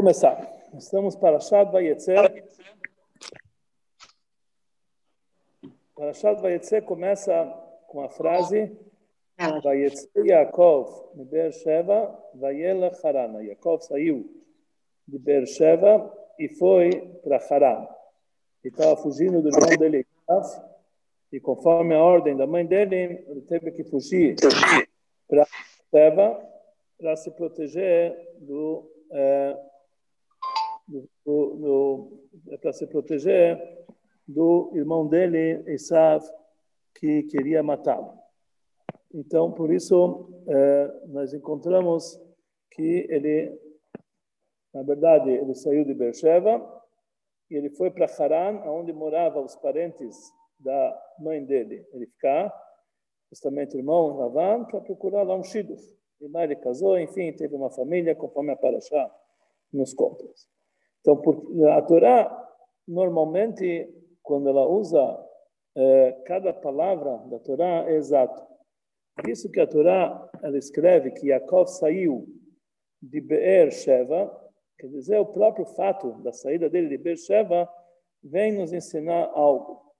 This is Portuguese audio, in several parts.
começar. Estamos para Shad Vayetzer. Para Shad Vayetzer começa com a frase Vayetzer Yaakov de Beersheba, Vayela Harana. Yaakov saiu de Beersheba e foi para Haran. Ele estava fugindo do irmão dele, e conforme a ordem da mãe dele, ele teve que fugir para Beersheba para se proteger do, do para se proteger do irmão dele, Esav, que queria matá-lo. Então, por isso, é, nós encontramos que ele, na verdade, ele saiu de Beersheba e ele foi para Haran, onde moravam os parentes da mãe dele, ele ficar, justamente irmão Lavan, para procurar lá um shidduch. E lá ele casou, enfim, teve uma família, conforme a Parashá nos conta. Então, a Torá, normalmente, quando ela usa eh, cada palavra da Torá, é exato. Isso que a Torá, ela escreve que Yaakov saiu de Beer Sheva, quer dizer, o próprio fato da saída dele de Beer Sheva vem nos ensinar algo.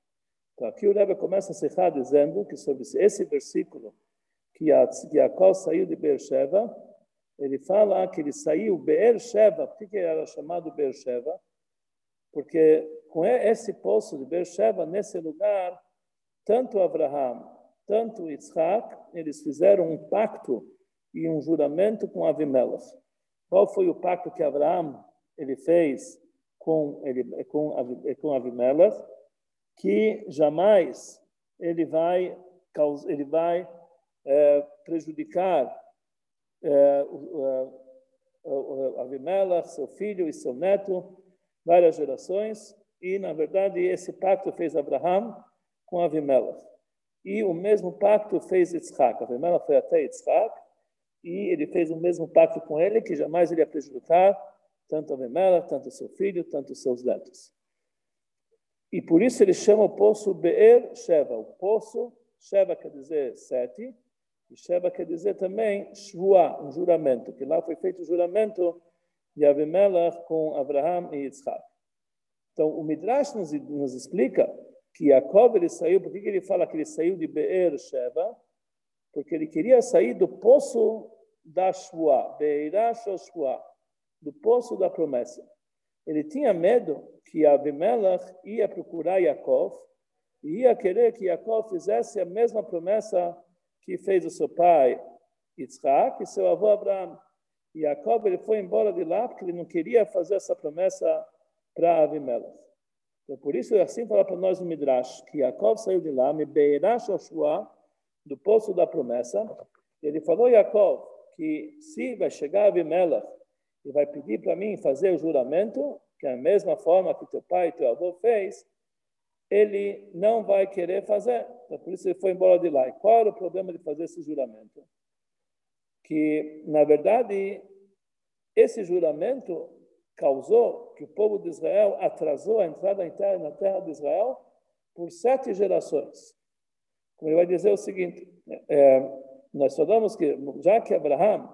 Então, aqui o Rebbe começa a se dizendo que sobre esse versículo, que Yaakov saiu de Beersheba, ele fala que ele saiu Beersheba. Por que era chamado Beersheba? Porque com esse poço de Beersheba, nesse lugar, tanto Abraham, tanto Isaac, eles fizeram um pacto e um juramento com Avimelech. Qual foi o pacto que Abraham ele fez com ele com com Avimelech? Que jamais ele vai ele vai é, prejudicar é, Avimela, seu filho e seu neto, várias gerações, e, na verdade, esse pacto fez Abraham com Avimela. E o mesmo pacto fez Yitzhak. Avimela foi até Yitzhak, e ele fez o mesmo pacto com ele, que jamais ele ia prejudicar tanto Avimela, tanto seu filho, tanto seus netos. E por isso ele chama o poço Be'er Sheva. O poço, Sheva quer dizer sete, e Sheba quer dizer também Shua, um juramento, que lá foi feito o juramento de Abimelech com Abraham e Yitzhak. Então, o Midrash nos, nos explica que Jacob ele saiu, por que ele fala que ele saiu de Be'er Sheba? Porque ele queria sair do poço da Shua, Be'erash Shua, do poço da promessa. Ele tinha medo que Abimelech ia procurar Jacob e ia querer que Jacob fizesse a mesma promessa que fez o seu pai Yitzhak e seu avô Abraão. E Jacob ele foi embora de lá porque ele não queria fazer essa promessa para Avimelech. Então, por isso, assim fala para nós no Midrash, que Jacob saiu de lá, me beirash Joshua, do poço da promessa. Ele falou, Jacob, que se vai chegar Avimelech e vai pedir para mim fazer o juramento, que é a mesma forma que teu pai e teu avô fez, ele não vai querer fazer. Então, por isso ele foi embora de lá. E qual era o problema de fazer esse juramento? Que, na verdade, esse juramento causou que o povo de Israel atrasou a entrada na terra de Israel por sete gerações. Como ele vai dizer o seguinte, é, nós falamos que já que Abraham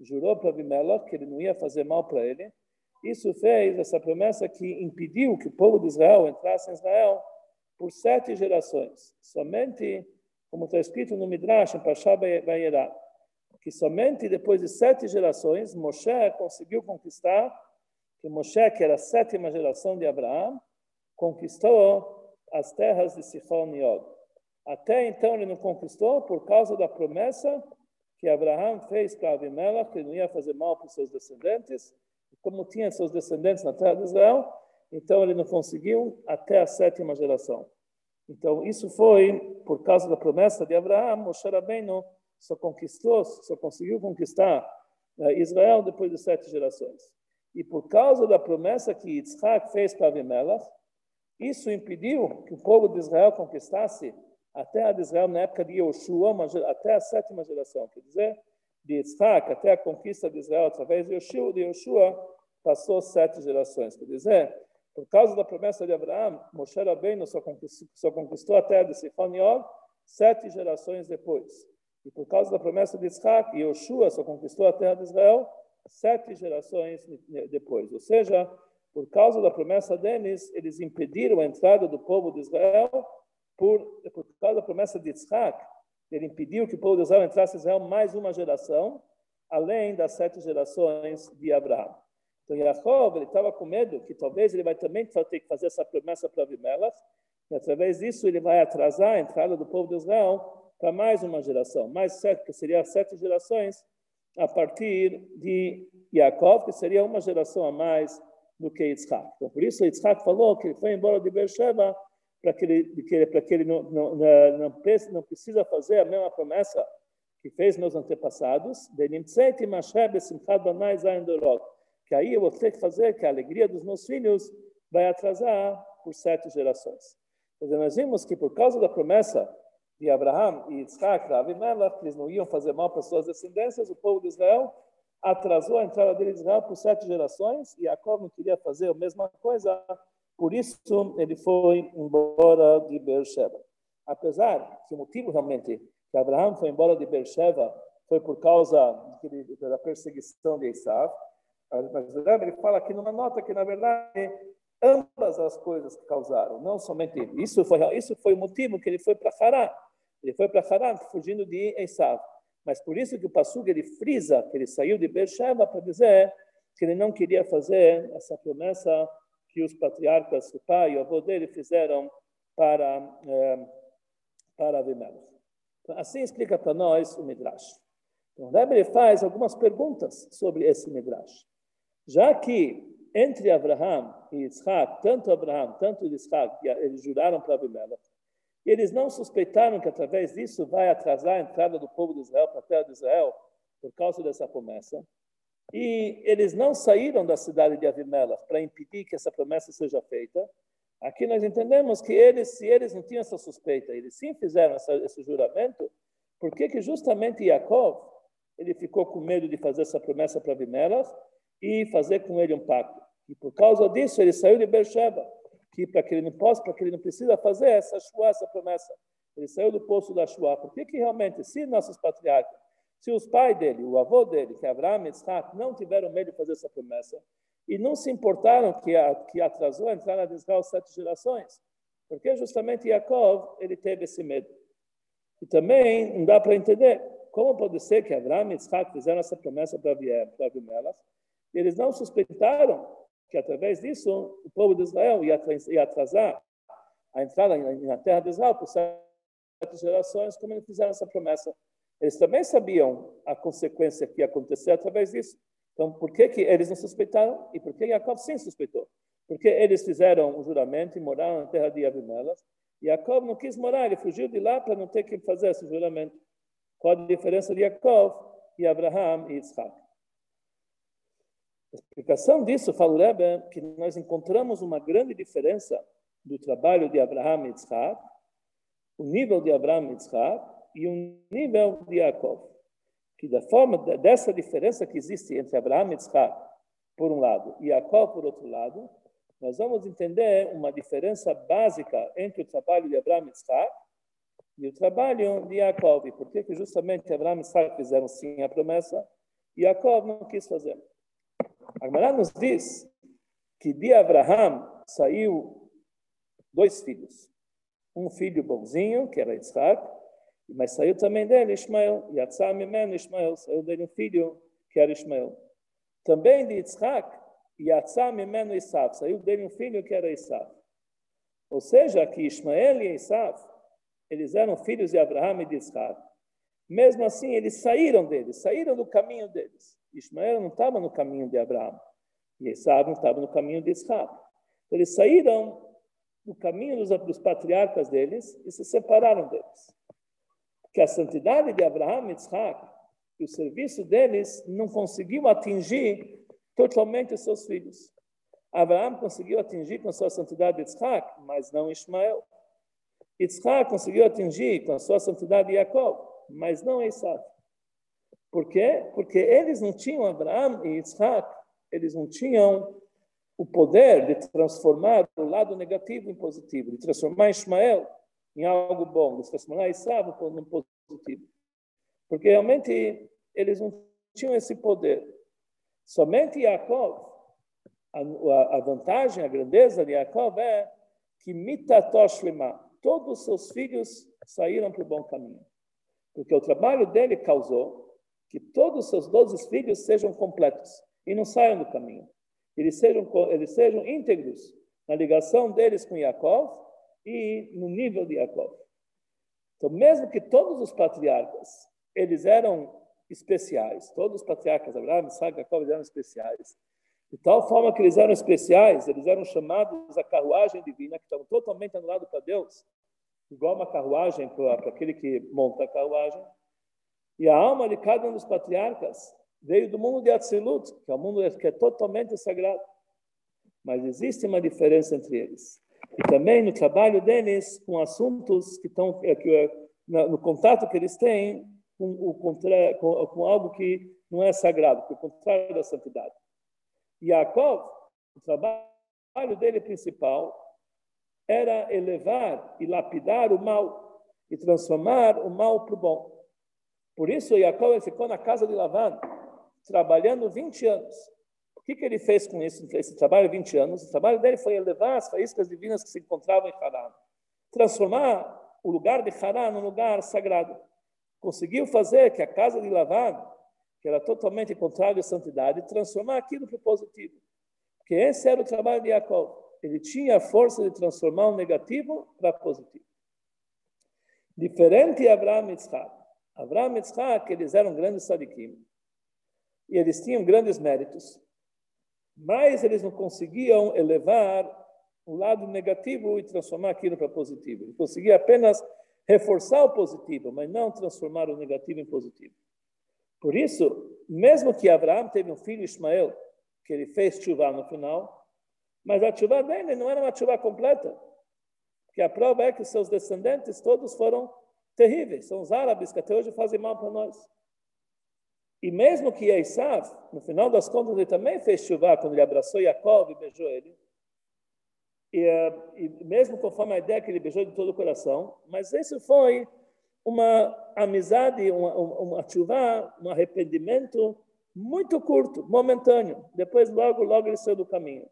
jurou para Abimelech que ele não ia fazer mal para ele, isso fez essa promessa que impediu que o povo de Israel entrasse em Israel por sete gerações. Somente, como está escrito no Midrash, em Pashá Bayerá, que somente depois de sete gerações, Moshe conseguiu conquistar, que Moshe, que era a sétima geração de Abraão, conquistou as terras de Sichon e Og. Até então ele não conquistou por causa da promessa que Abraão fez para Abimelech, que não ia fazer mal para os seus descendentes. E como tinha seus descendentes na terra de Israel, então ele não conseguiu até a sétima geração. Então isso foi por causa da promessa de Abraão, Moshe Rabbeinu só conquistou, só conseguiu conquistar eh, Israel depois de sete gerações. E por causa da promessa que Yitzhak fez para Abimelech, isso impediu que o povo de Israel conquistasse a terra de Israel na época de Yoshua, até a sétima geração. Quer dizer, de Yitzhak até a conquista de Israel através de Yoshua, de Yoshua passou sete gerações. Quer dizer, por causa da promessa de Abraão, Moshe Rabbeinu só conquistou, só conquistou a terra de Sifon Og sete gerações depois. E por causa da promessa de Isaac, Yoshua só conquistou a terra de Israel sete gerações depois. Ou seja, por causa da promessa deles, eles impediram a entrada do povo de Israel por, por causa da promessa de Isaac. Ele impediu que o povo de Israel entrasse em Israel mais uma geração, além das sete gerações de Abraão. Então, Yaakov, ele estava com medo que talvez ele vai também ter que fazer essa promessa para Abimelech, e através disso ele vai atrasar a entrada do povo de Israel para mais uma geração, mais sete, que seria sete gerações a partir de Yaakov, que seria uma geração a mais do que Yitzhak. Então, por isso, Yitzhak falou que ele foi embora de Beersheba para que ele, para que ele não, não, não, não precisa fazer a mesma promessa que fez meus antepassados, que aí eu vou ter que fazer que a alegria dos meus filhos vai atrasar por sete gerações. Quer nós vimos que por causa da promessa de Abraão e Isaac, Avimelech, que eles não iam fazer mal para suas descendências, o povo de Israel atrasou a entrada dele de Israel por sete gerações e Jacob não queria fazer a mesma coisa, por isso ele foi embora de Beersheba. Apesar que o motivo realmente que Abraão foi embora de Beersheba foi por causa da perseguição de mas ele fala aqui numa nota que, na verdade, ambas as coisas causaram, não somente isso foi isso foi o motivo que ele foi para Hará. Ele foi para Hará fugindo de Esaú. Mas por isso que o Passug ele frisa que ele saiu de Beersheba para dizer que ele não queria fazer essa promessa que os patriarcas, o pai e o avô dele fizeram para, eh, para Abimelech. Então, assim explica para nós o Midrash. Então, Rebbe faz algumas perguntas sobre esse Midrash. Já que entre Abraão e Isaac, tanto Abraão, tanto Isaac, eles juraram para Abimelech, e eles não suspeitaram que através disso vai atrasar a entrada do povo de Israel para a terra de Israel, por causa dessa promessa. E eles não saíram da cidade de Avimelech para impedir que essa promessa seja feita. Aqui nós entendemos que eles, se eles não tinham essa suspeita, eles sim fizeram essa, esse juramento, por que que justamente Yaakov, ele ficou com medo de fazer essa promessa para Avimelech e fazer com ele um pacto? E por causa disso ele saiu de Beersheba que para que ele não possa, para que ele não precisa fazer essa shua, essa promessa. Ele saiu do poço da shua. Por que, realmente, se nossos patriarcas, se os pais dele, o avô dele, que é Abraão e Isaac, não tiveram medo de fazer essa promessa e não se importaram que, a, que atrasou a entrada de Israel sete gerações, porque justamente Yaakov ele teve esse medo. E também não dá para entender como pode ser que Abraão e Isaac fizeram essa promessa para Abimelech eles não suspeitaram que através disso o povo de Israel ia atrasar a entrada na terra de Israel por sete gerações, como eles fizeram essa promessa. Eles também sabiam a consequência que ia acontecer através disso. Então, por que, que eles não suspeitaram e por que Jacob sim suspeitou? Porque eles fizeram um juramento e moraram na terra de Abimelech. E Jacob não quis morar, ele fugiu de lá para não ter que fazer esse juramento. Qual a diferença de Jacob e Abraham e Isaac? A explicação disso, fala o Rebbe, que nós encontramos uma grande diferença do trabalho de Abraham e Yitzhak, o nível de Abraham e Yitzhak e o nível de Yaakov. Que da forma dessa diferença que existe entre Abraham e Yitzhak, por um lado, e Yaakov, por outro lado, nós vamos entender uma diferença básica entre o trabalho de Abraham e Yitzhak e o trabalho de Yaakov. E por que justamente Abraham e Yitzhak fizeram sim a promessa e Yaakov não quis fazer? Agmará nos diz que de Abraham saiu dois filhos. Um filho bonzinho, que era Isaac, mas saiu também dele Ismael. Yatzá Mimeno Ismael, saiu dele um filho, que era Ismael. Também de Isaac, Yatzá Mimeno Isaac, saiu dele um filho, que era Isaac. Ou seja, que Ismael e Isaac, eles eram filhos de Abraham e de Isaac. Mesmo assim, eles saíram deles, saíram do caminho deles. Ismael não estava no caminho de Abraão. E Esaú não estava no caminho de Isaac. Eles saíram do caminho dos, dos patriarcas deles e se separaram deles. Porque a santidade de Abraão e Isaac e o serviço deles não conseguiu atingir totalmente os seus filhos. Abraão conseguiu atingir com a sua santidade de Isaac, mas não Ismael. Isaac conseguiu atingir com a sua santidade Jacob, mas não Isaac. Por quê? Porque eles não tinham Abraão e Isaac, eles não tinham o poder de transformar o lado negativo em positivo, de transformar Ismael em algo bom, de transformar Isaac em positivo. Porque realmente eles não tinham esse poder. Somente Yaakov, a, a vantagem, a grandeza de Yaakov é que mitatoshima, todos os seus filhos saíram para o bom caminho. Porque o trabalho dele causou que todos os seus doze filhos sejam completos e não saiam do caminho. Eles sejam, eles sejam íntegros na ligação deles com Yaakov e no nível de Yaakov. Então, mesmo que todos os patriarcas, eles eram especiais, todos os patriarcas, Abraão, Isaac, Jacob, eram especiais, de tal forma que eles eram especiais, eles eram chamados a carruagem divina, que estavam totalmente anulados para Deus, igual uma carruagem para aquele que monta a carruagem. E a alma de cada um dos patriarcas veio do mundo de Atzilut, que é um mundo que é totalmente sagrado. Mas existe uma diferença entre eles. E também no trabalho deles com assuntos que estão é, é, no contato que eles têm com, o, com, com algo que não é sagrado, que é o contrário da santidade. Yaakov, o trabalho dele principal era elevar e lapidar o mal e transformar o mal para o bom. Por isso, Yaakov ficou na casa de Lavan, trabalhando 20 anos. O que, que ele fez com isso? Esse trabalho 20 anos. O trabalho dele foi elevar as faíscas divinas que se encontravam em Hará, transformar o lugar de Hará num lugar sagrado. Conseguiu fazer que a casa de Lavan, que era totalmente contrária à santidade, transformar aquilo para o positivo. Porque esse era o trabalho de Yaakov. Ele tinha a força de transformar o negativo para positivo. Diferente de Abraão e Yitzhak. Abraão e Yitzhak, eles eram grandes sadiquim. E eles tinham grandes méritos. Mas eles não conseguiam elevar o lado negativo e transformar aquilo para positivo. Ele conseguia apenas reforçar o positivo, mas não transformar o negativo em positivo. Por isso, mesmo que Abraão teve um filho, Ismael, que ele fez chuva no final, mas a chuva dele não era uma chuva completa. Porque a prova é que seus descendentes todos foram terríveis. São os árabes que até hoje fazem mal para nós. E mesmo que Esav, no final das contas, ele também fez chuva quando ele abraçou Jacob e beijou ele. E, uh, e, mesmo conforme a ideia que ele beijou de todo o coração, mas isso foi uma amizade, uma, uma chuva, um arrependimento muito curto, momentâneo. Depois, logo, logo ele saiu do caminho.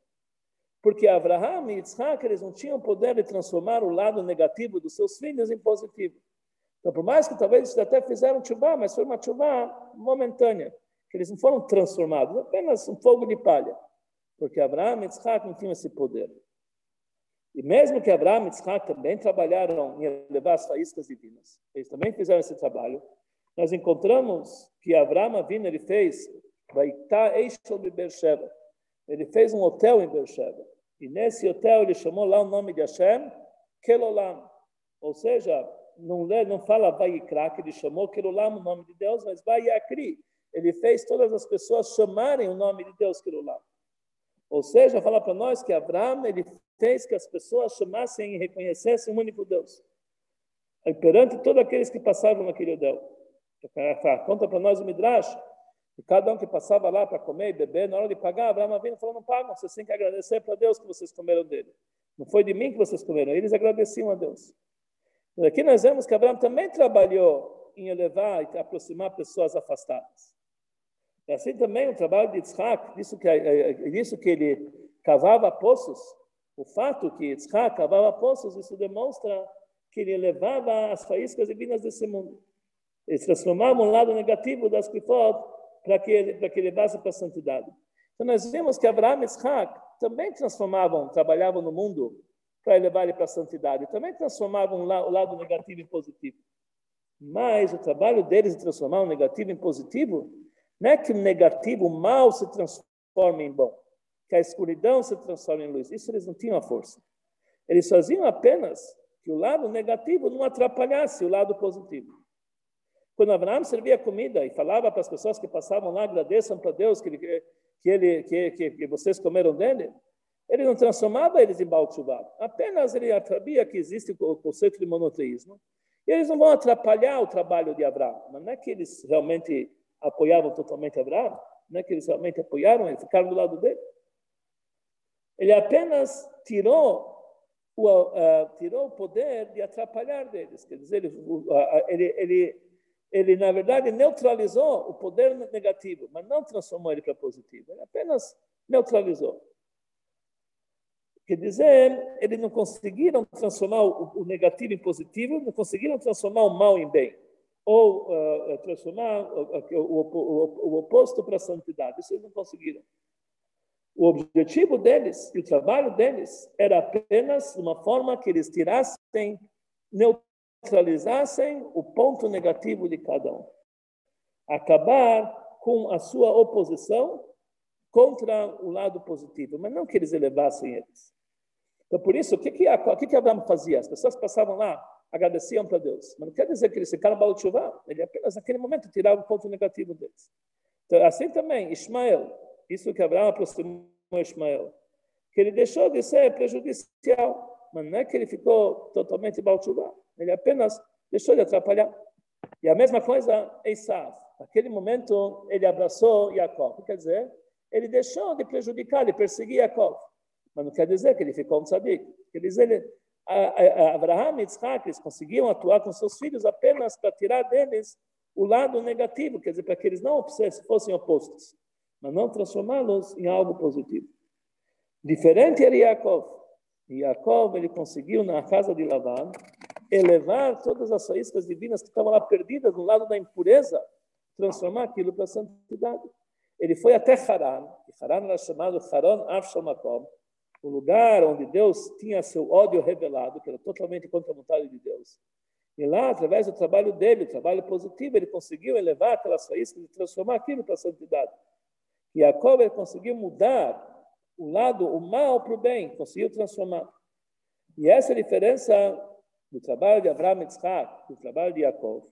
Porque Abraham e Isaac, eles não tinham poder de transformar o lado negativo dos seus filhos em positivo. Então, por mais que talvez eles até fizeram chuva, mas foi uma chuva momentânea, que eles não foram transformados, apenas um fogo de palha. Porque Abraão e Isaac não tinham esse poder. E mesmo que Abraão e Isaac também trabalharam em levar as faíscas divinas, eles também fizeram esse trabalho, nós encontramos que Abraão Avinu, ele fez, ele fez um hotel em Beersheba. E nesse hotel ele chamou lá o nome de Hashem, Kelolam. Ou seja, não, não fala Vaikra, que ele chamou Kelolam o nome de Deus, mas Vayakri. Ele fez todas as pessoas chamarem o nome de Deus Kelolam. Ou seja, fala para nós que Abraão ele fez que as pessoas chamassem e reconhecessem o único Deus. E perante todos aqueles que passavam naquele hotel. Conta para nós o Midrash, que cada um que passava lá para comer e beber, na hora de pagar, Abraão vindo falou, não pagam, vocês têm que agradecer para Deus que vocês comeram dele. Não foi de mim que vocês comeram, eles agradeciam a Deus. Aqui nós vemos que Abraão também trabalhou em elevar e aproximar pessoas afastadas. E assim também o trabalho de Yitzhak, isso que, isso que ele cavava poços, o fato que Yitzhak cavava poços, isso demonstra que ele levava as faíscas divinas desse mundo. Eles transformavam o lado negativo das clifot para que, ele, para que levasse para a santidade. Então nós vimos que Abraão e Yitzhak também transformavam, trabalhavam no mundo para elevar ele para a santidade. Também transformavam o lado negativo em positivo. Mas o trabalho deles de transformar o negativo em positivo não é que o negativo, o mal, se transforme em bom, que a escuridão se transforme em luz. Isso eles não tinham a força. Eles faziam apenas que o lado negativo não atrapalhasse o lado positivo. Quando Abraão servia comida e falava para as pessoas que passavam lá, agradeçam para Deus que, ele, que, ele, que, que, vocês comeram dele, ele não transformava eles em Baal Apenas ele sabia que existe o conceito de monoteísmo. E eles não vão atrapalhar o trabalho de Abraão. Mas não é que eles realmente apoiavam totalmente Abraão, não é que eles realmente apoiaram, eles ficaram do lado dele. Ele apenas tirou o, uh, tirou o poder de atrapalhar deles. Quer dizer, ele, uh, ele, ele ele, na verdade, neutralizou o poder negativo, mas não transformou ele para positivo. Ele apenas neutralizou. Quer dizer, eles não conseguiram transformar o, negativo em positivo, não conseguiram transformar o mal em bem, ou uh, transformar o, o, o oposto para a santidade. Isso eles não conseguiram. O objetivo deles e o trabalho deles era apenas uma forma que eles tirassem, neutralizassem o ponto negativo de cada um. Acabar com a sua oposição contra o lado positivo, mas não que eles elevassem eles. Então, por isso, o que, que, o que, que Abraão fazia? As pessoas passavam lá, agradeciam para Deus, mas não quer dizer que eles ficaram balchuvá, ele apenas naquele momento tirava o ponto negativo deles. Então, assim também, Ismael, isso que Abraão aproximou Ismael, que ele deixou de ser prejudicial, mas não é que ele ficou totalmente balchuvá, ele apenas deixou de atrapalhar. E a mesma coisa Esav, naquele momento ele abraçou Jacob, quer dizer, ele deixou de prejudicar, de perseguir Jacob. Mas não quer dizer que ele ficou um tzadik. Quer dizer, ele, Abraham e Isaac eles conseguiam atuar com seus filhos apenas para tirar deles o lado negativo, quer dizer, para que eles não fossem opostos, mas não transformá-los em algo positivo. Diferente era Yaakov. Yaakov, ele conseguiu, na casa de Lavan, elevar todas as faíscas divinas que estavam lá perdidas no lado da impureza, transformar aquilo para a santidade. Ele foi até Haran, e Haran era chamado Haran Avshamakom, o lugar onde Deus tinha seu ódio revelado, que era totalmente contra a vontade de Deus. E lá, através do trabalho dele, o trabalho positivo, ele conseguiu elevar aquelas faíscas e transformar aquilo para a santidade. E Jacob conseguiu mudar o lado, o mal para o bem, conseguiu transformar. E essa é a diferença do trabalho de Abraham e Isaac, do trabalho de Jacob.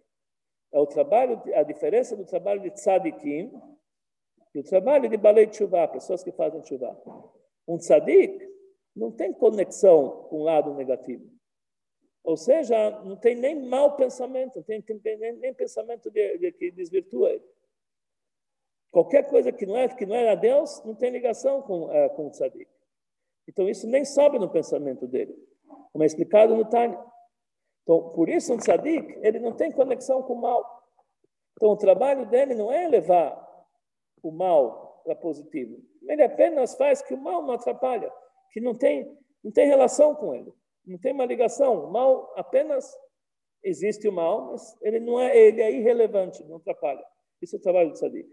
É o trabalho, a diferença do trabalho de Tzadikim e o trabalho de Balei Tshuva, pessoas que fazem Tshuva. Um tzadik não tem conexão com o lado negativo. Ou seja, não tem nem mau pensamento, não tem, nem, nem, pensamento de, de, que desvirtua ele. Qualquer coisa que não é que não é a Deus não tem ligação com, é, com o tzadik. Então isso nem sobe no pensamento dele, como é explicado no Tânia. Então, por isso um tzadik, ele não tem conexão com o mal. Então o trabalho dele não é levar o mal para positivo. Ele apenas faz que o mal não atrapalha, que não tem, não tem relação com ele, não tem uma ligação. O mal apenas existe o mal, mas ele não é, ele é irrelevante, não atrapalha. Isso é o trabalho do Sadiq.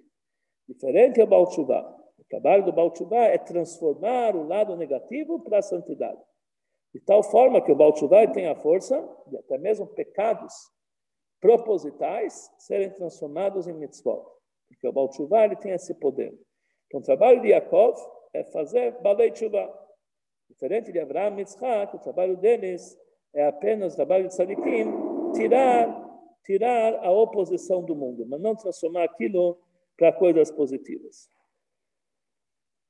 Diferente é o Baal O trabalho do Baal é transformar o lado negativo para a santidade. De tal forma que o Baal tem a força de até mesmo pecados propositais serem transformados em mitzvot. Porque o Baal tem esse poder. Então, o trabalho de Yaakov é fazer Balei Tshuva. Diferente de Abraham e Yitzhak, o trabalho deles é apenas o trabalho de Sadikim, tirar, tirar a oposição do mundo, mas não transformar aquilo para coisas positivas.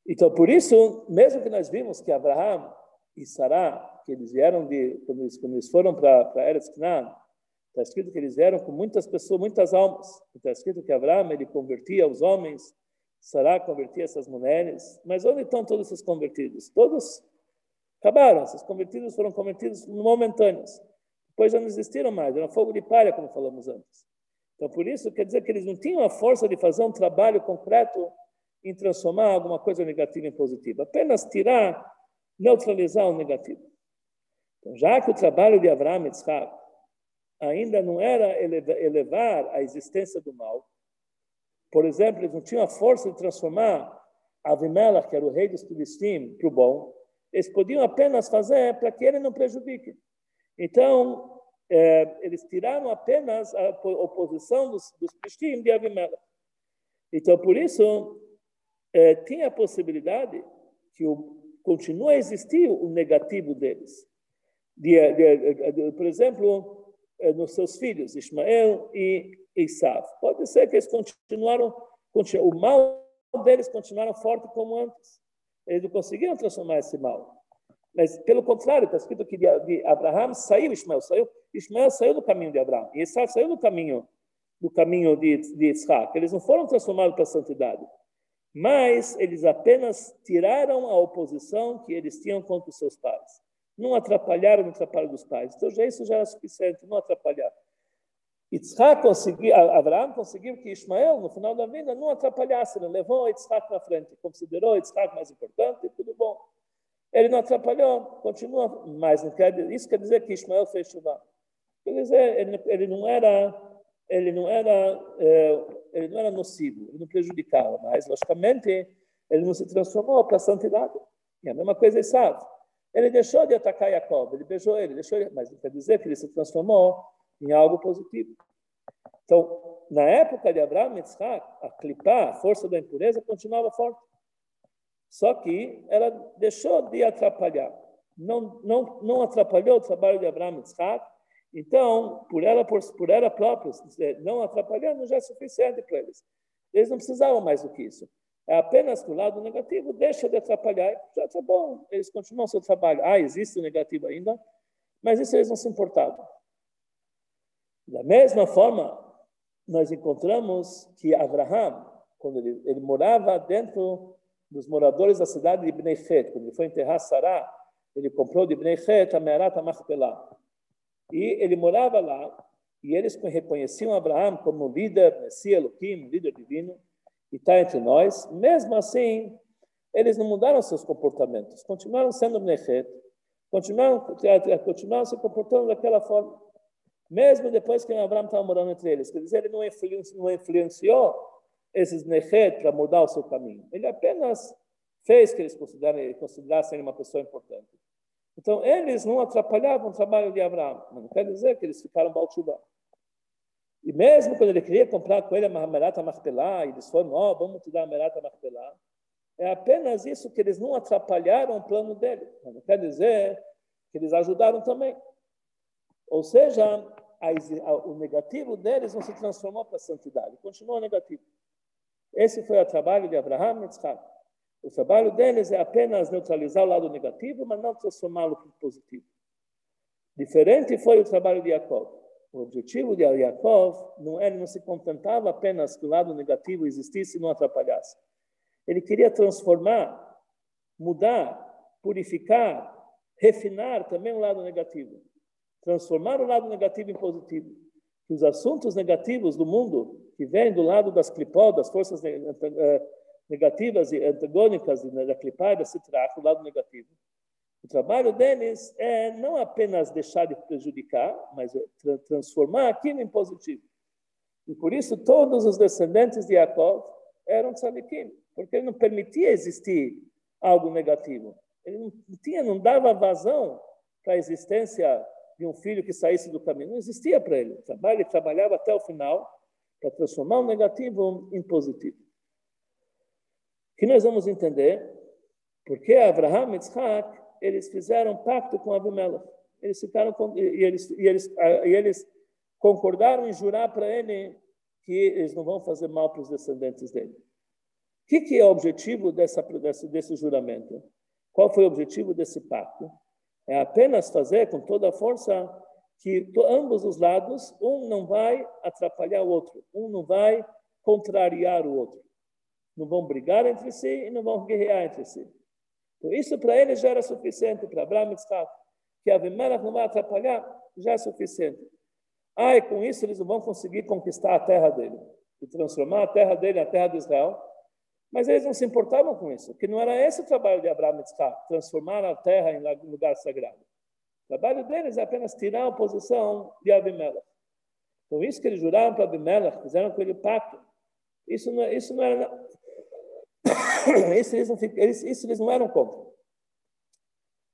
Então, por isso, mesmo que nós vimos que Abraham e Sará, que eles vieram de, quando eles, quando eles foram para, para Eretz Canaan, está escrito que eles vieram com muitas pessoas, muitas almas. Está escrito que Abraham, ele convertia os homens Sará convertia essas mulheres, mas onde estão todos esses convertidos? Todos acabaram, esses convertidos foram convertidos momentâneos. Depois já não existiram mais, era fogo de palha, como falamos antes. Então, por isso, quer dizer que eles não tinham a força de fazer um trabalho concreto em transformar alguma coisa negativa em positiva, apenas tirar, neutralizar o negativo. Então, já que o trabalho de Abraham e Yitzhak ainda não era elevar a existência do mal, por exemplo, eles não tinham a força de transformar Avimelech, que era o rei dos Filistim, para o bom. Eles podiam apenas fazer para que ele não prejudique. Então, é, eles tiraram apenas a oposição dos, dos Filistim de Avimelech. Então, por isso, é, tinha a possibilidade que o, continue a existir o negativo deles. De, de, de, por exemplo, é, nos seus filhos, Ismael e Esav. Pode ser que eles continuaram, o mal deles continuaram forte como antes. Eles não conseguiram transformar esse mal. Mas, pelo contrário, está escrito que de Abraão saiu Ismael, saiu, Ismael saiu do caminho de Abraão, e Esav saiu do caminho do caminho de, de Isaac. Eles não foram transformados para a santidade, mas eles apenas tiraram a oposição que eles tinham contra os seus pais. Não atrapalharam no trabalho dos pais. Então, já isso já era suficiente, não atrapalhar. Conseguiu, Abraão conseguiu que Ismael, no final da vida, não atrapalhasse, ele levou Yitzhak na frente, considerou Yitzhak mais importante, tudo bom. Ele não atrapalhou, continua, mas não quer, isso quer dizer que Ismael fez chuva. Quer dizer, ele, ele não era, ele não era, é, ele não era nocivo, ele não prejudicava, mas logicamente ele não se transformou para a santidade. E a mesma coisa ele sabe. Ele deixou de atacar Jacob, ele beijou ele, deixou ele, mas não quer dizer que ele se transformou em algo positivo. Então, na época de Abraão e Yitzhak, a clipar, a força da impureza, continuava forte. Só que ela deixou de atrapalhar. Não, não, não atrapalhou o trabalho de Abraão e Yitzhak. Então, por ela, por, por ela própria, não atrapalhando já é suficiente para eles. Eles não precisavam mais do que isso. É apenas que o lado negativo deixa de atrapalhar. Já está bom, eles continuam seu trabalho. Ah, existe o negativo ainda, mas isso eles não se importavam. Da mesma forma, nós encontramos que Abraham, quando ele, ele morava dentro dos moradores da cidade de Bnei quando ele foi enterrar Sará, ele comprou de Bnei a Merat Machpelah. E ele morava lá, e eles reconheciam Abraão como líder, Messias Elohim, líder divino, e está entre nós. Mesmo assim, eles não mudaram seus comportamentos, continuaram sendo Bnei continuaram, continuaram se comportando daquela forma mesmo depois que Abraão estava morando entre eles. Quer dizer, ele não não influenciou esses Nechet para mudar o seu caminho. Ele apenas fez que eles considerassem ele uma pessoa importante. Então, eles não atrapalhavam o trabalho de Abraão. Não quer dizer que eles ficaram balchubá. E mesmo quando ele queria comprar com ele a Merata Machpelah, eles foram, ó, oh, vamos te dar a Merata Machpelah, é apenas isso que eles não atrapalharam o plano dele. Não quer dizer que eles ajudaram também. Ou seja, a, a, o negativo deles não se transformou para a santidade, continuou negativo. Esse foi o trabalho de Abraham e Yitzhak. O trabalho deles é apenas neutralizar o lado negativo, mas não transformá-lo para positivo. Diferente foi o trabalho de Jacob. O objetivo de Jacob não era, não se contentava apenas que o lado negativo existisse e não atrapalhasse. Ele queria transformar, mudar, purificar, refinar também o lado negativo transformar o lado negativo em positivo. Que os assuntos negativos do mundo, que vêm do lado das clipó, das forças eh, negativas e antagônicas da clipá e da citrá, o lado negativo, o trabalho deles é não apenas deixar de prejudicar, mas é transformar aquilo em positivo. E por isso todos os descendentes de Jacob eram tzadikim, porque ele não permitia existir algo negativo. Ele não tinha, não dava vazão para a existência de um filho que saísse do caminho. Não existia para ele. Ele trabalhava até o final para transformar o negativo em positivo. Que nós vamos entender porque Abraham e Isaac eles fizeram um pacto com Abimelech. Eles ficaram e eles e eles e eles concordaram em jurar para ele que eles não vão fazer mal para os descendentes dele. O que, que é o objetivo dessa, desse, desse juramento? Qual foi o objetivo desse pacto? É apenas fazer com toda a força que ambos os lados, um não vai atrapalhar o outro, um não vai contrariar o outro. Não vão brigar entre si e não vão guerrear entre si. Então, isso para eles já era suficiente, para Abraão Isaac, que a Abimelech não vai atrapalhar, já é suficiente. Ah, e com isso eles não vão conseguir conquistar a terra dele e transformar a terra dele na terra de Israel, mas eles não se importavam com isso, que não era esse o trabalho de Abraão e transformar a terra em lugar sagrado. O trabalho deles é apenas tirar a posição de Abimelech. Então, isso que eles juraram para Abimelech, fizeram com ele pacto, isso não, isso não era. Isso eles, não, isso eles não eram contra.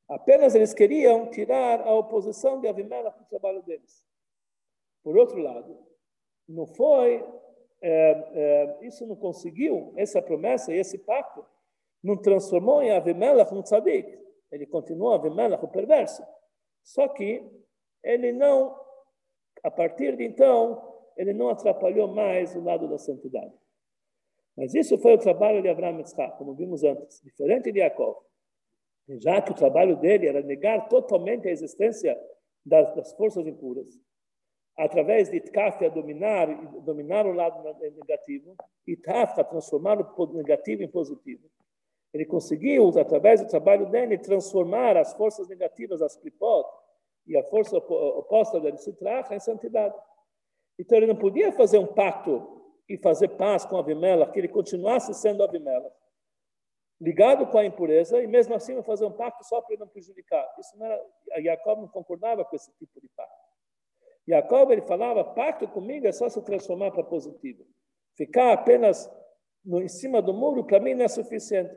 Apenas eles queriam tirar a oposição de Abimelech do trabalho deles. Por outro lado, não foi é, é, isso não conseguiu, essa promessa e esse pacto, não transformou em Avimelech um tzadik. Ele continuou Avimelech o perverso. Só que ele não, a partir de então, ele não atrapalhou mais o lado da santidade. Mas isso foi o trabalho de Abraão Yitzhak, como vimos antes, diferente de Jacob. Já que o trabalho dele era negar totalmente a existência das, das forças impuras através de Tkafia dominar, dominar o lado negativo, e Tafka transformar o negativo em positivo. Ele conseguiu, através do trabalho dele, transformar as forças negativas, as klipot, e a força oposta da Sitracha em santidade. Então ele não podia fazer um pacto e fazer paz com Avimela, que ele continuasse sendo Avimela, ligado com a impureza, e mesmo assim fazer um pacto só para ele não prejudicar. Isso não era, Jacob não concordava com esse tipo de pacto. Jacob ele falava, pacto comigo é só se transformar para positivo. Ficar apenas no, em cima do muro, para mim, não é suficiente.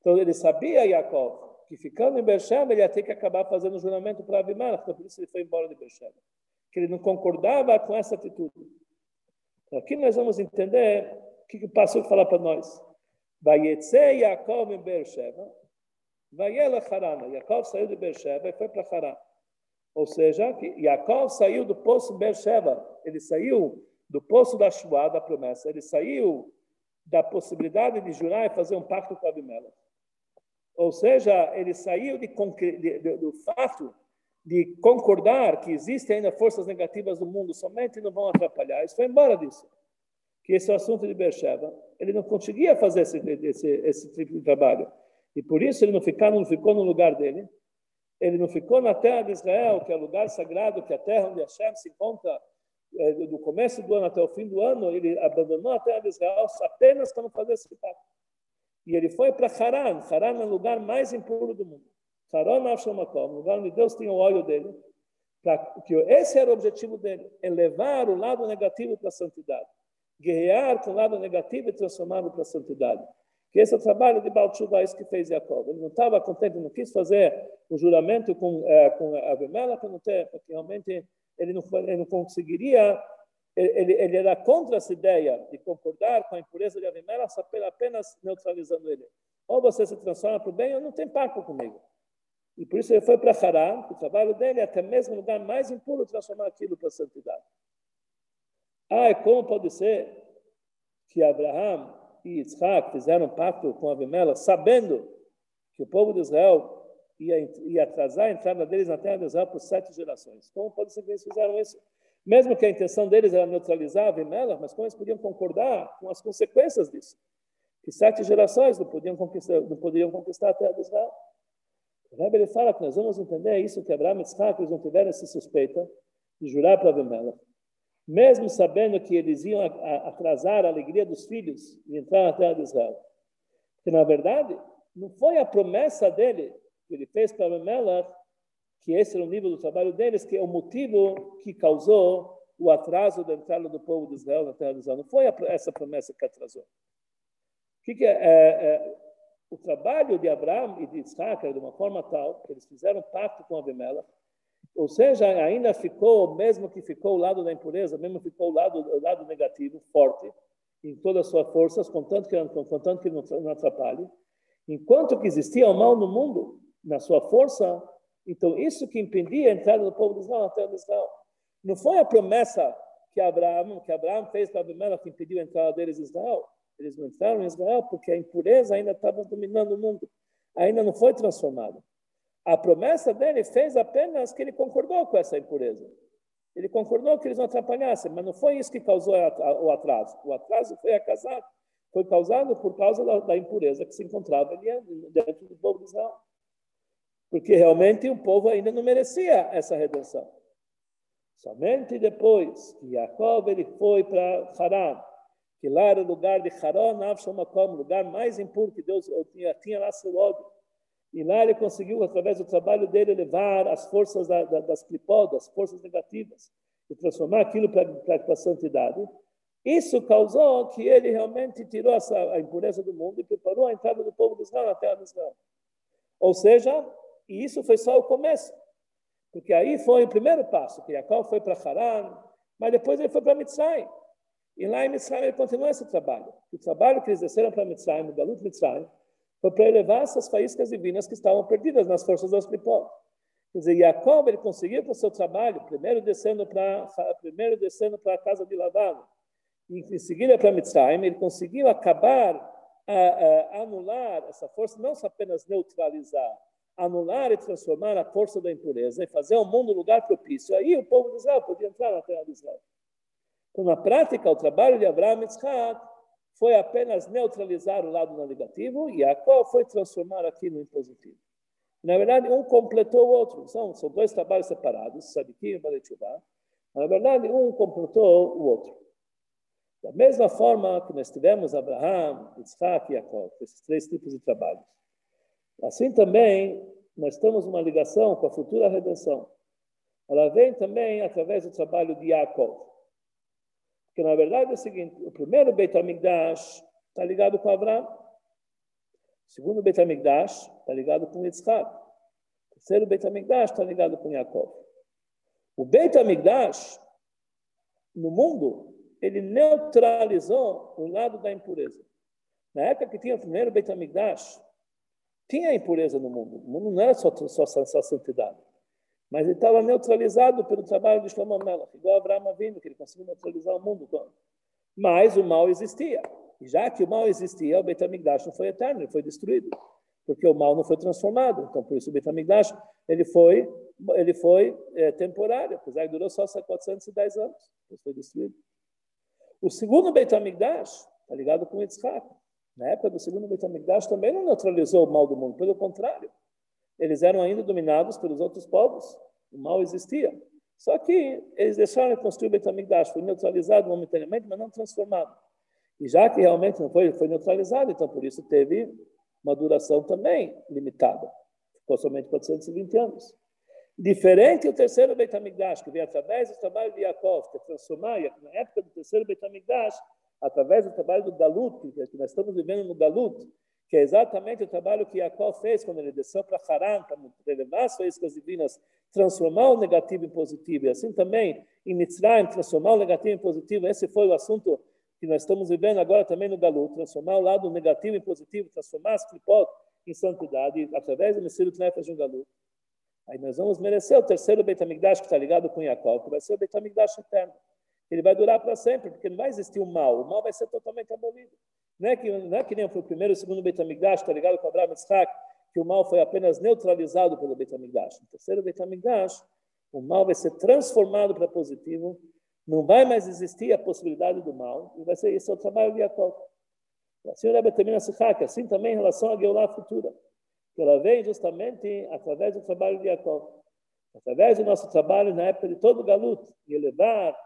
Então, ele sabia, Jacob, que ficando em Beersheba, ele ia ter que acabar fazendo o juramento para Abimelech, então por isso ele foi embora de Beersheba. Que ele não concordava com essa atitude. Então, aqui nós vamos entender o que o pastor fala para nós. Vayetze Yaakov em Beersheba, Vayela Harana. Yaakov saiu de Beersheba e foi para Haran. Ou seja, que saiu do poço Beersheba. Ele saiu do poço da Shua, da promessa. Ele saiu da possibilidade de jurar e fazer um pacto com Abimelech. Ou seja, ele saiu de, de, de, do fato de concordar que existem ainda forças negativas no mundo somente não vão atrapalhar. Ele foi embora disso. Que esse é o assunto de Beersheba, ele não conseguia fazer esse, esse, esse tipo de trabalho. E por isso ele não, ficou, não ficou no lugar dele. Ele não ficou na terra de Israel, que é o lugar sagrado, que é a terra onde Hashem se encontra é, do começo do ano até o fim do ano. Ele abandonou a terra de Israel apenas para não fazer esse pacto. E ele foi para Haran. Haran é o lugar mais impuro do mundo. Haran Avshamakom, o lugar onde Deus tinha o óleo dele. Que esse era o objetivo dele, elevar o lado negativo para a santidade. Guerrear com o lado negativo e transformá-lo para a santidade. Que esse é o trabalho de Baal isso que fez Jacob. Ele não estava contente, não quis fazer o juramento com, é, com Abimela, porque realmente ele não, ele não conseguiria ele, ele, era contra essa ideia de concordar com a impureza de Avimela apenas neutralizando ele. Ou você se transforma para o bem ou não tem pacto comigo. E por isso ele foi para Haran, o trabalho dele é até mesmo lugar mais impuro transformar aquilo para a santidade. Ah, e como pode ser que Abraão e Isaac fizeram um pacto com Avimela, sabendo que o povo de Israel ia, ia atrasar a entrada deles na terra de Israel por sete gerações? Como pode ser que eles fizeram isso? Mesmo que a intenção deles era neutralizar Abimelech, mas como eles podiam concordar com as consequências disso? Que sete gerações não podiam conquistar, não poderiam conquistar a terra de Israel. O Rebbe ele fala que nós vamos entender isso, que Abraão e eles não tiveram essa suspeita de jurar para Abimelech, mesmo sabendo que eles iam atrasar a alegria dos filhos de entrar na terra de Israel. Que, na verdade, não foi a promessa dele que ele fez para Abimelech que esse era o nível do trabalho deles, que é o motivo que causou o atraso da entrada do povo de Israel na terra de Israel. Não foi essa promessa que atrasou. O que, é, é, é, o trabalho de Abraão e de Isaac de uma forma tal que eles fizeram pacto com Abimelech, ou seja, ainda ficou, mesmo que ficou o lado da impureza, mesmo ficou o lado, o lado negativo, forte, em todas as suas forças, contanto que, contanto que não atrapalhe. Enquanto que existia o mal no mundo, na sua força, então, isso que impedia a entrada do povo de Israel na terra de Israel. Não foi a promessa que Abraão, que Abraão fez para Abimelech que impediu a entrada deles em Israel. Eles não entraram em Israel porque a impureza ainda estava dominando o mundo. Ainda não foi transformada. A promessa dele fez apenas que ele concordou com essa impureza. Ele concordou que eles não atrapalhassem, mas não foi isso que causou o atraso. O atraso foi acasado, foi causado por causa da, da impureza que se encontrava dentro do povo de Israel porque realmente o povo ainda não merecia essa redenção. Somente depois que Jacob ele foi para Haran, que lá era o lugar de Haran, o lugar mais impuro que Deus tinha, tinha lá seu ódio. E lá ele conseguiu, através do trabalho dele, levar as forças da, da, das clipod, as forças negativas, e transformar aquilo para a santidade. Isso causou que ele realmente tirou essa, a impureza do mundo e preparou a entrada do povo de Israel na terra de Israel. Ou seja, e isso foi só o começo. Porque aí foi o primeiro passo, que Jacob foi para Haran, mas depois ele foi para Mitzrayim. E lá em Mitzrayim ele continuou esse trabalho. O trabalho que eles desceram para Mitzrayim, o Galut Mitzrayim, foi para elevar essas faíscas divinas que estavam perdidas nas forças das Clipot. Quer dizer, Jacob ele conseguiu com o seu trabalho, primeiro descendo para primeiro descendo para a casa de Lavalo, e em seguida para Mitzrayim, ele conseguiu acabar, a, a, anular essa força, não só apenas neutralizar, anular e transformar a força da impureza e fazer o mundo um lugar propício. Aí o povo de Israel podia entrar na terra de Israel. Então, na prática, o trabalho de Abraão e foi apenas neutralizar o lado negativo e a qual foi transformar aquilo em positivo. Na verdade, um completou o outro. São, são dois trabalhos separados, Sadikim e Balechuvá, Na verdade, um completou o outro. Da mesma forma que nós tivemos Abraham, Isaac e Jacob, esses três tipos de trabalho. Assim também, nós temos uma ligação com a futura redenção. Ela vem também através do trabalho de Jacob. Porque, na verdade, é o seguinte, o primeiro Beit HaMikdash está ligado com Abraão. O segundo Beit HaMikdash está ligado com Yitzhak. O terceiro Beit HaMikdash está ligado com Jacob. O Beit HaMikdash, no mundo, ele neutralizou o lado da impureza. Na época que tinha o primeiro Beit HaMikdash, tinha impureza no mundo. O mundo não era só, só, só santidade. Mas ele estava neutralizado pelo trabalho de Shlomo Melech, igual Abraão vindo, que ele conseguiu neutralizar o mundo. Mas o mal existia. E já que o mal existia, o Beit HaMikdash não foi eterno, ele foi destruído. Porque o mal não foi transformado. Então, por isso o Beit HaMikdash, ele foi, ele foi é, temporário, apesar que durou só 410 anos. Depois foi destruído. O segundo Beit HaMikdash está ligado com Yitzhak. Na época do segundo Beit HaMikdash também não neutralizou o mal do mundo, pelo contrário. Eles eram ainda dominados pelos outros povos. O mal existia. Só que eles deixaram de construir o Beit HaMikdash. Foi neutralizado momentaneamente, mas não transformado. E já que realmente não foi, foi neutralizado, então por isso teve uma duração também limitada. Ficou somente 420 anos. Diferente o terceiro Beit HaMikdash, que veio através do trabalho de Yaakov, que transformar, na época do terceiro Beit HaMikdash, através do trabalho do Galut, que nós estamos vivendo no Galut, que é exatamente o trabalho que Yaakov fez quando ele desceu para Haran, para elevar as faíscas divinas, transformar o negativo em positivo, e assim também em Mitzrayim, transformar o negativo em positivo. Esse foi o assunto que nós estamos vivendo agora também no Galut, transformar o lado negativo em positivo, transformar as clipot em santidade, através do Messias Nefesh no Galut. Aí nós vamos merecer o terceiro Beit HaMikdash que está ligado com Jacob, que vai ser o Beit HaMikdash eterno. Ele vai durar para sempre, porque não vai existir o mal. O mal vai ser totalmente abolido. Não é que, não é que nem foi o primeiro e o segundo Beit HaMikdash, está ligado com Abraão Yitzhak, que o mal foi apenas neutralizado pelo Beit HaMikdash. No terceiro Beit HaMikdash, o mal vai ser transformado para positivo, não vai mais existir a possibilidade do mal, e vai ser esse é o trabalho de Jacob. Assim o Rebbe termina a assim também em relação à Geulah futura que ela vem justamente através do trabalho de Jacob. Através do nosso trabalho na época de todo o Galut, e elevar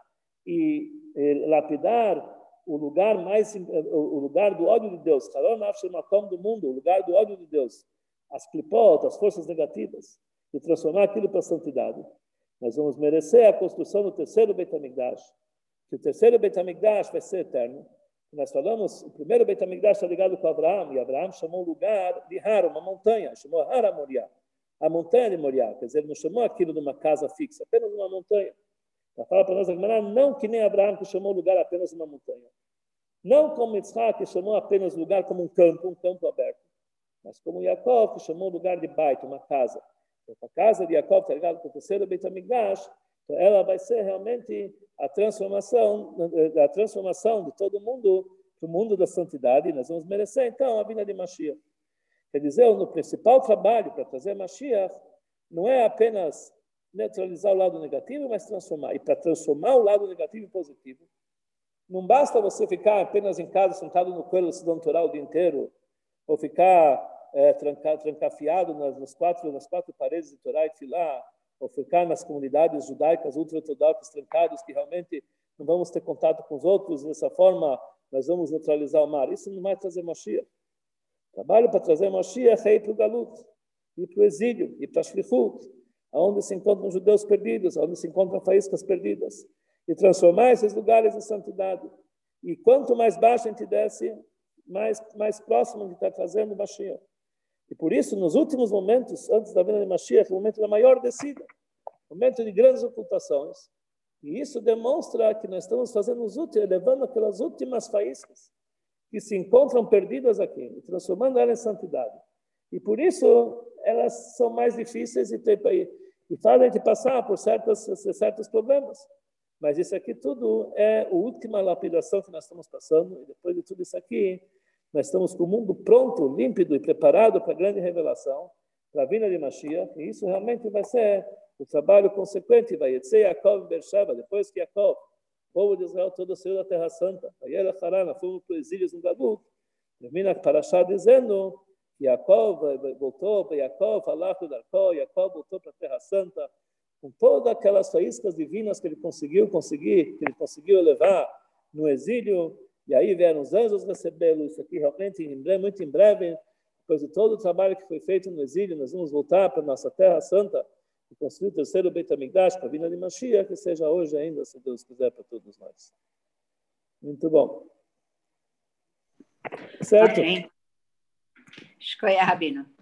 e, e lapidar o lugar mais o lugar do ódio de Deus, do mundo, o lugar do ódio de Deus, as clipot, as forças negativas, e transformar aquilo para santidade. Nós vamos merecer a construção do terceiro Beit HaMikdash, que o terceiro Beit HaMikdash vai ser eterno, nós falamos, o primeiro Beit HaMikdash está ligado com Abraão, e Abraão chamou o lugar de Har, uma montanha, chamou Har Moriá, a montanha de Moriá, quer dizer, ele não chamou aquilo de uma casa fixa, apenas uma montanha. Ela fala para nós, não que nem Abraão que chamou o lugar apenas uma montanha. Não como Yitzhak, que chamou apenas lugar como um campo, um campo aberto. Mas como Yaakov, que chamou lugar de Bait, uma casa. Então, a casa de Yaakov está ligado com o terceiro Beit HaMikdash, então ela vai ser realmente a transformação, a transformação de todo mundo para o mundo da santidade. Nós vamos merecer, então, a vinda de Mashiach. Quer dizer, o principal trabalho para trazer Mashiach não é apenas neutralizar o lado negativo, mas transformar. E para transformar o lado negativo em positivo, não basta você ficar apenas em casa, sentado no coelho estudando Torá o dia inteiro, ou ficar é, tranca, trancafiado nas, nas, quatro, nas quatro paredes de Torá e filar, ou ficar nas comunidades judaicas ultra-ortodoxas trancados, que realmente não vamos ter contato com os outros, dessa forma nós vamos neutralizar o mar. Isso não vai trazer Mashiach. Trabalho para trazer Mashiach é ir para o Galut, ir para o exílio, ir para a Shlichut, onde se encontram judeus perdidos, onde se encontram faíscas perdidas, e transformar esses lugares em santidade. E quanto mais baixo a gente desce, mais, mais próximo a gente está trazendo Mashiach. E por isso, nos últimos momentos, antes da vinda de Mashiach, o momento da maior descida, momento de grandes ocultações. E isso demonstra que nós estamos fazendo os últimos, elevando aquelas últimas faíscas que se encontram perdidas aqui, e transformando elas em santidade. E por isso, elas são mais difíceis e, e fazem a gente passar por certos, certos problemas. Mas isso aqui tudo é a última lapidação que nós estamos passando, e depois de tudo isso aqui, nós estamos com o mundo pronto, límpido e preparado para a grande revelação, para a vinda de Mashiach, e isso realmente vai ser o trabalho consequente. Vai ser Yaakov Bersheba, depois que Yaakov, povo de Israel todo saiu da Terra Santa, aí era Harana, fomos para o exílio no Galut, termina Parashá dizendo Yaakov voltou para Yaakov, falar com Darkó, Yaakov voltou para a Terra Santa, com todas aquelas faíscas divinas que ele conseguiu conseguir, que ele conseguiu levar no exílio, e aí vieram os anjos recebê-lo. Isso aqui realmente, em breve, muito em breve, depois de todo o trabalho que foi feito no exílio, nós vamos voltar para a nossa Terra Santa e construir o terceiro Beit HaMikdash com a vinda de Mashiach, que seja hoje ainda, se Deus quiser, para todos nós. Muito bom. Certo? Escolha, Rabino.